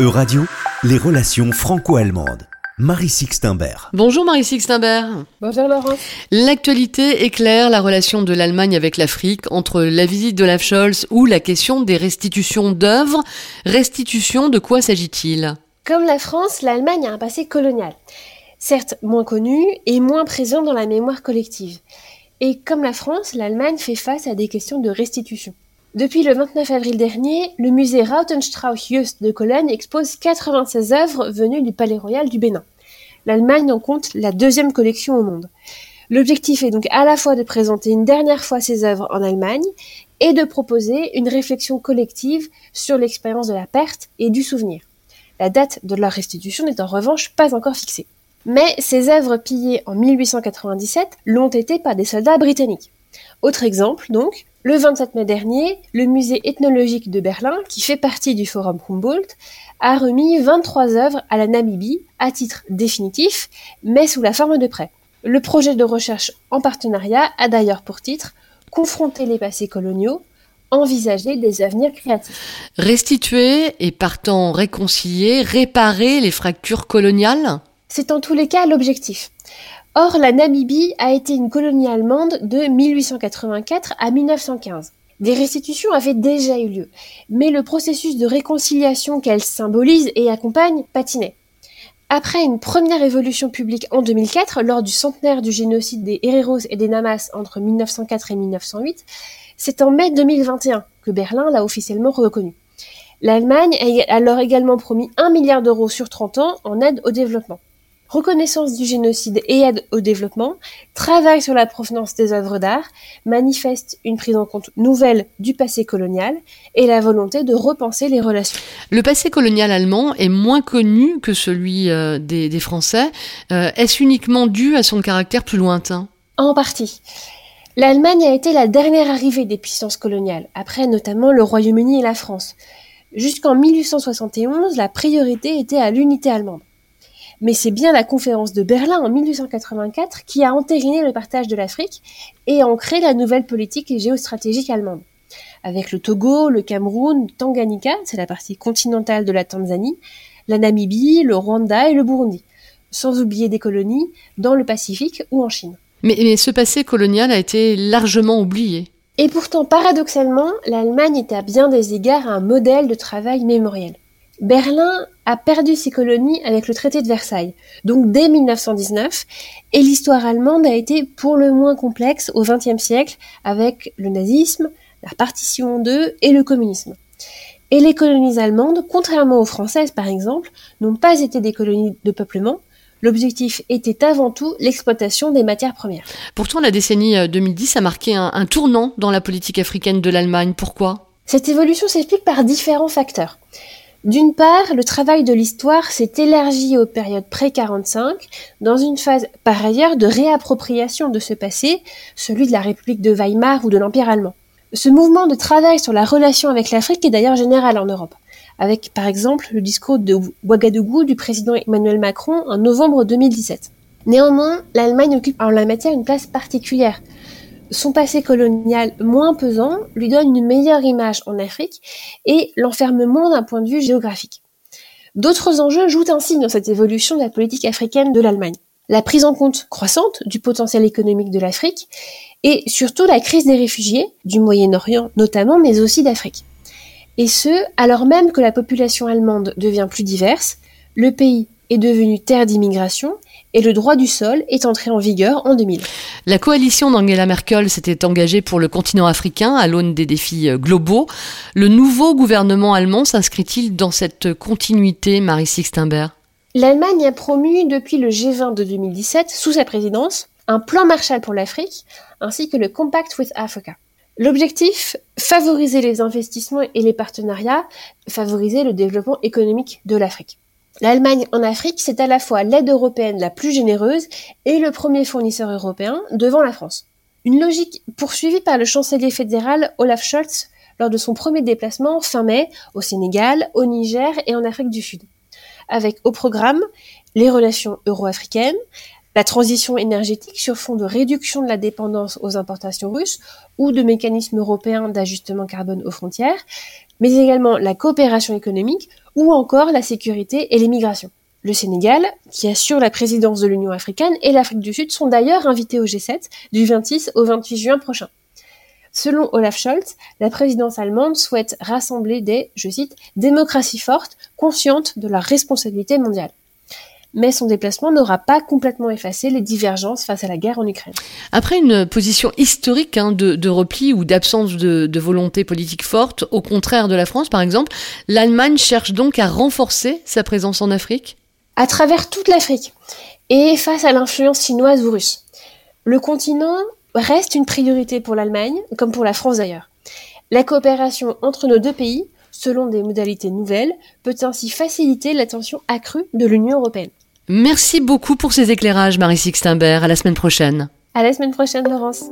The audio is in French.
E-Radio, les relations franco-allemandes. Marie Sixtimbert. Bonjour Marie Sixtimbert. Bonjour Laurent. L'actualité éclaire la relation de l'Allemagne avec l'Afrique entre la visite de Olaf Scholz ou la question des restitutions d'œuvres. Restitution, de quoi s'agit-il? Comme la France, l'Allemagne a un passé colonial. Certes moins connu et moins présent dans la mémoire collective. Et comme la France, l'Allemagne fait face à des questions de restitution. Depuis le 29 avril dernier, le musée Rautenstrauch-Just de Cologne expose 96 œuvres venues du Palais Royal du Bénin. L'Allemagne en compte la deuxième collection au monde. L'objectif est donc à la fois de présenter une dernière fois ces œuvres en Allemagne et de proposer une réflexion collective sur l'expérience de la perte et du souvenir. La date de leur restitution n'est en revanche pas encore fixée. Mais ces œuvres pillées en 1897 l'ont été par des soldats britanniques. Autre exemple, donc, le 27 mai dernier, le musée ethnologique de Berlin, qui fait partie du forum Humboldt, a remis 23 œuvres à la Namibie à titre définitif, mais sous la forme de prêt. Le projet de recherche en partenariat a d'ailleurs pour titre Confronter les passés coloniaux, envisager des avenirs créatifs. Restituer et partant réconcilier, réparer les fractures coloniales? C'est en tous les cas l'objectif. Or, la Namibie a été une colonie allemande de 1884 à 1915. Des restitutions avaient déjà eu lieu, mais le processus de réconciliation qu'elle symbolise et accompagne patinait. Après une première évolution publique en 2004, lors du centenaire du génocide des Hereros et des Namas entre 1904 et 1908, c'est en mai 2021 que Berlin l'a officiellement reconnu. L'Allemagne a alors également promis 1 milliard d'euros sur 30 ans en aide au développement reconnaissance du génocide et aide au développement, travail sur la provenance des œuvres d'art, manifeste une prise en compte nouvelle du passé colonial et la volonté de repenser les relations. Le passé colonial allemand est moins connu que celui euh, des, Français. Euh, est-ce uniquement dû à son caractère plus lointain? En partie. L'Allemagne a été la dernière arrivée des puissances coloniales, après notamment le Royaume-Uni et la France. Jusqu'en 1871, la priorité était à l'unité allemande mais c'est bien la conférence de Berlin en 1884 qui a entériné le partage de l'Afrique et ancré la nouvelle politique géostratégique allemande. Avec le Togo, le Cameroun, Tanganyika, c'est la partie continentale de la Tanzanie, la Namibie, le Rwanda et le Burundi, sans oublier des colonies dans le Pacifique ou en Chine. Mais, mais ce passé colonial a été largement oublié. Et pourtant, paradoxalement, l'Allemagne est à bien des égards un modèle de travail mémoriel. Berlin a perdu ses colonies avec le traité de Versailles, donc dès 1919, et l'histoire allemande a été pour le moins complexe au XXe siècle avec le nazisme, la partition en deux et le communisme. Et les colonies allemandes, contrairement aux françaises par exemple, n'ont pas été des colonies de peuplement, L'objectif était avant tout l'exploitation des matières premières. Pourtant, la décennie 2010 euh, a marqué un, un tournant dans la politique africaine de l'Allemagne. Pourquoi? Cette évolution s'explique par différents facteurs. D'une part, le travail de l'histoire s'est élargi aux périodes pré-45, dans une phase par ailleurs de réappropriation de ce passé, celui de la République de Weimar ou de l'Empire allemand. Ce mouvement de travail sur la relation avec l'Afrique est d'ailleurs général en Europe, avec par exemple le discours de Ouagadougou du président Emmanuel Macron en novembre 2017. Néanmoins, l'Allemagne occupe en la matière une place particulière, son passé colonial moins pesant lui donne une meilleure image en Afrique et l'enferme moins d'un point de vue géographique. D'autres enjeux jouent ainsi dans cette évolution de la politique africaine de l'Allemagne. La prise en compte croissante du potentiel économique de l'Afrique et surtout la crise des réfugiés, du Moyen-Orient notamment, mais aussi d'Afrique. Et ce, alors même que la population allemande devient plus diverse, le pays est devenu terre d'immigration et le droit du sol est entré en vigueur en 2000. La coalition d'Angela Merkel s'était engagée pour le continent africain à l'aune des défis euh, globaux. Le nouveau gouvernement allemand s'inscrit-il dans cette continuité, Marie Sixtenberg? L'Allemagne a promu depuis le G20 de 2017, sous sa présidence, un plan Marshall pour l'Afrique, ainsi que le Compact with Africa. L'objectif, favoriser les investissements et les partenariats, favoriser le développement économique de l'Afrique. L'Allemagne en Afrique, c'est à la fois l'aide européenne la plus généreuse et le premier fournisseur européen devant la France. Une logique poursuivie par le chancelier fédéral Olaf Scholz lors de son premier déplacement fin mai au Sénégal, au Niger et en Afrique du Sud. Avec au programme les relations euro-africaines, la transition énergétique sur fond de réduction de la dépendance aux importations russes ou de mécanismes européens d'ajustement carbone aux frontières, mais également la coopération économique ou encore la sécurité et les migrations. Le Sénégal, qui assure la présidence de l'Union africaine, et l'Afrique du Sud sont d'ailleurs invités au G7 du 26 au 28 juin prochain. Selon Olaf Scholz, la présidence allemande souhaite rassembler des, je cite, démocraties fortes, conscientes de leur responsabilité mondiale mais son déplacement n'aura pas complètement effacé les divergences face à la guerre en Ukraine. Après une position historique hein, de, repli ou d'absence de, de, volonté politique forte, au contraire de la France par exemple, l'Allemagne cherche donc à renforcer sa présence en Afrique? À travers toute l'Afrique et face à l'influence chinoise ou russe. Le continent reste une priorité pour l'Allemagne, comme pour la France d'ailleurs. La coopération entre nos deux pays, selon des modalités nouvelles, peut ainsi faciliter l'attention accrue de l'Union européenne. Merci beaucoup pour ces éclairages, Marie Sixtimbert. À la semaine prochaine. À la semaine prochaine, Laurence.